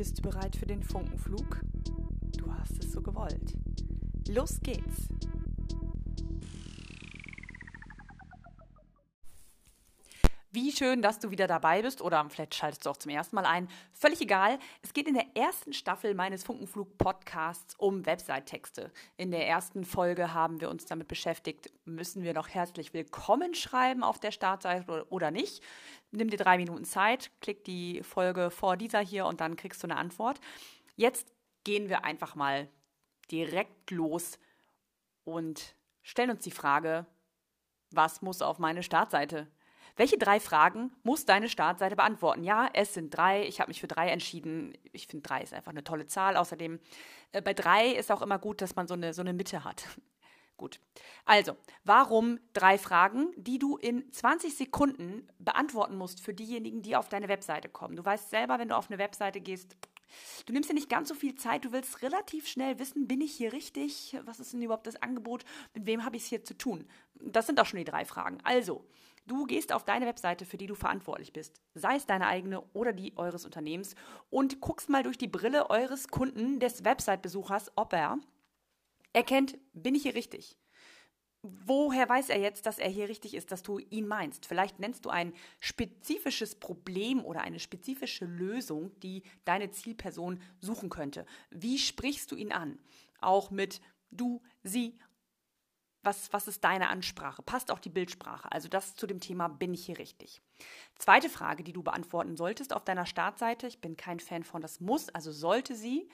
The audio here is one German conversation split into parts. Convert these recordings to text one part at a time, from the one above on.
Bist du bereit für den Funkenflug? Du hast es so gewollt. Los geht's! Wie schön, dass du wieder dabei bist oder vielleicht schaltest du auch zum ersten Mal ein. Völlig egal. Es geht in der ersten Staffel meines Funkenflug-Podcasts um Website-Texte. In der ersten Folge haben wir uns damit beschäftigt, müssen wir noch herzlich willkommen schreiben auf der Startseite oder nicht. Nimm dir drei Minuten Zeit, klick die Folge vor dieser hier und dann kriegst du eine Antwort. Jetzt gehen wir einfach mal direkt los und stellen uns die Frage, was muss auf meine Startseite? Welche drei Fragen muss deine Startseite beantworten? Ja, es sind drei. Ich habe mich für drei entschieden. Ich finde, drei ist einfach eine tolle Zahl. Außerdem, äh, bei drei ist auch immer gut, dass man so eine, so eine Mitte hat. Gut. Also, warum drei Fragen, die du in 20 Sekunden beantworten musst für diejenigen, die auf deine Webseite kommen? Du weißt selber, wenn du auf eine Webseite gehst, du nimmst dir nicht ganz so viel Zeit, du willst relativ schnell wissen, bin ich hier richtig? Was ist denn überhaupt das Angebot? Mit wem habe ich es hier zu tun? Das sind auch schon die drei Fragen. Also, Du gehst auf deine Webseite, für die du verantwortlich bist, sei es deine eigene oder die eures Unternehmens, und guckst mal durch die Brille eures Kunden, des Website-Besuchers, ob er erkennt, bin ich hier richtig? Woher weiß er jetzt, dass er hier richtig ist, dass du ihn meinst? Vielleicht nennst du ein spezifisches Problem oder eine spezifische Lösung, die deine Zielperson suchen könnte. Wie sprichst du ihn an? Auch mit du, sie was, was ist deine Ansprache? Passt auch die Bildsprache? Also das zu dem Thema, bin ich hier richtig? Zweite Frage, die du beantworten solltest auf deiner Startseite, ich bin kein Fan von das muss, also sollte sie,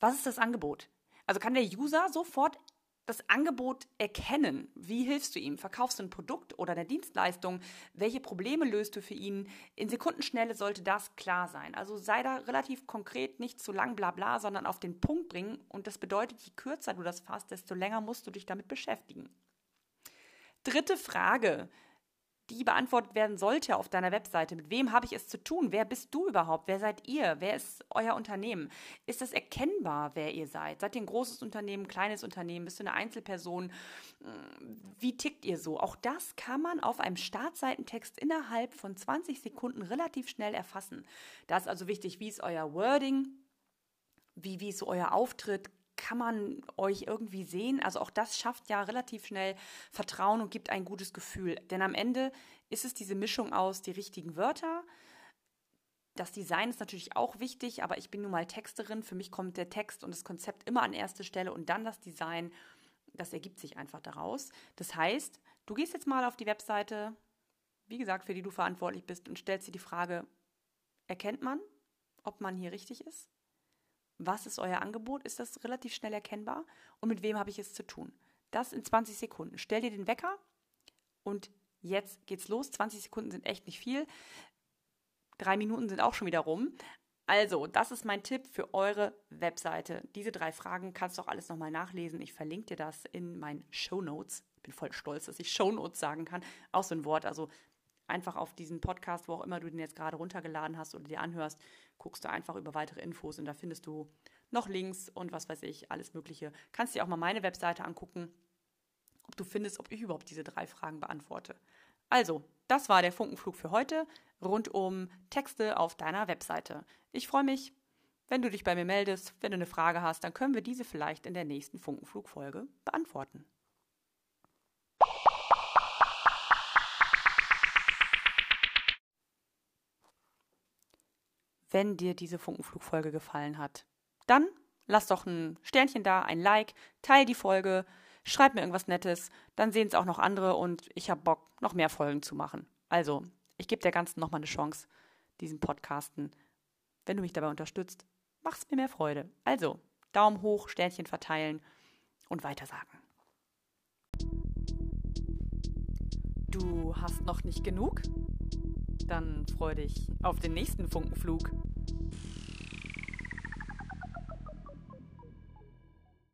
was ist das Angebot? Also kann der User sofort das Angebot erkennen. Wie hilfst du ihm? Verkaufst du ein Produkt oder eine Dienstleistung? Welche Probleme löst du für ihn? In Sekundenschnelle sollte das klar sein. Also sei da relativ konkret, nicht zu lang bla bla, sondern auf den Punkt bringen. Und das bedeutet, je kürzer du das fasst, desto länger musst du dich damit beschäftigen. Dritte Frage die beantwortet werden sollte auf deiner Webseite. Mit wem habe ich es zu tun? Wer bist du überhaupt? Wer seid ihr? Wer ist euer Unternehmen? Ist das erkennbar, wer ihr seid? Seid ihr ein großes Unternehmen, kleines Unternehmen? Bist du eine Einzelperson? Wie tickt ihr so? Auch das kann man auf einem Startseitentext innerhalb von 20 Sekunden relativ schnell erfassen. Da ist also wichtig, wie ist euer Wording? Wie, wie ist so euer Auftritt? Kann man euch irgendwie sehen? Also auch das schafft ja relativ schnell Vertrauen und gibt ein gutes Gefühl. Denn am Ende ist es diese Mischung aus die richtigen Wörter. Das Design ist natürlich auch wichtig, aber ich bin nun mal Texterin. Für mich kommt der Text und das Konzept immer an erste Stelle und dann das Design. Das ergibt sich einfach daraus. Das heißt, du gehst jetzt mal auf die Webseite, wie gesagt, für die du verantwortlich bist und stellst dir die Frage, erkennt man, ob man hier richtig ist? Was ist euer Angebot? Ist das relativ schnell erkennbar? Und mit wem habe ich es zu tun? Das in 20 Sekunden. Stell dir den Wecker und jetzt geht's los. 20 Sekunden sind echt nicht viel. Drei Minuten sind auch schon wieder rum. Also, das ist mein Tipp für eure Webseite. Diese drei Fragen kannst du auch alles nochmal nachlesen. Ich verlinke dir das in meinen Show Notes. Ich bin voll stolz, dass ich Show Notes sagen kann. Auch so ein Wort. Also einfach auf diesen Podcast, wo auch immer du den jetzt gerade runtergeladen hast oder dir anhörst, guckst du einfach über weitere Infos und da findest du noch Links und was weiß ich, alles Mögliche. Kannst dir auch mal meine Webseite angucken, ob du findest, ob ich überhaupt diese drei Fragen beantworte. Also, das war der Funkenflug für heute rund um Texte auf deiner Webseite. Ich freue mich, wenn du dich bei mir meldest. Wenn du eine Frage hast, dann können wir diese vielleicht in der nächsten Funkenflug-Folge beantworten. Wenn dir diese Funkenflugfolge gefallen hat. Dann lass doch ein Sternchen da, ein Like, teil die Folge, schreib mir irgendwas Nettes, dann sehen es auch noch andere und ich habe Bock, noch mehr Folgen zu machen. Also, ich gebe der Ganzen nochmal eine Chance, diesen Podcasten. Wenn du mich dabei unterstützt, mach es mir mehr Freude. Also, Daumen hoch, Sternchen verteilen und weitersagen. Du hast noch nicht genug? Dann freu dich auf den nächsten Funkenflug. Thank you.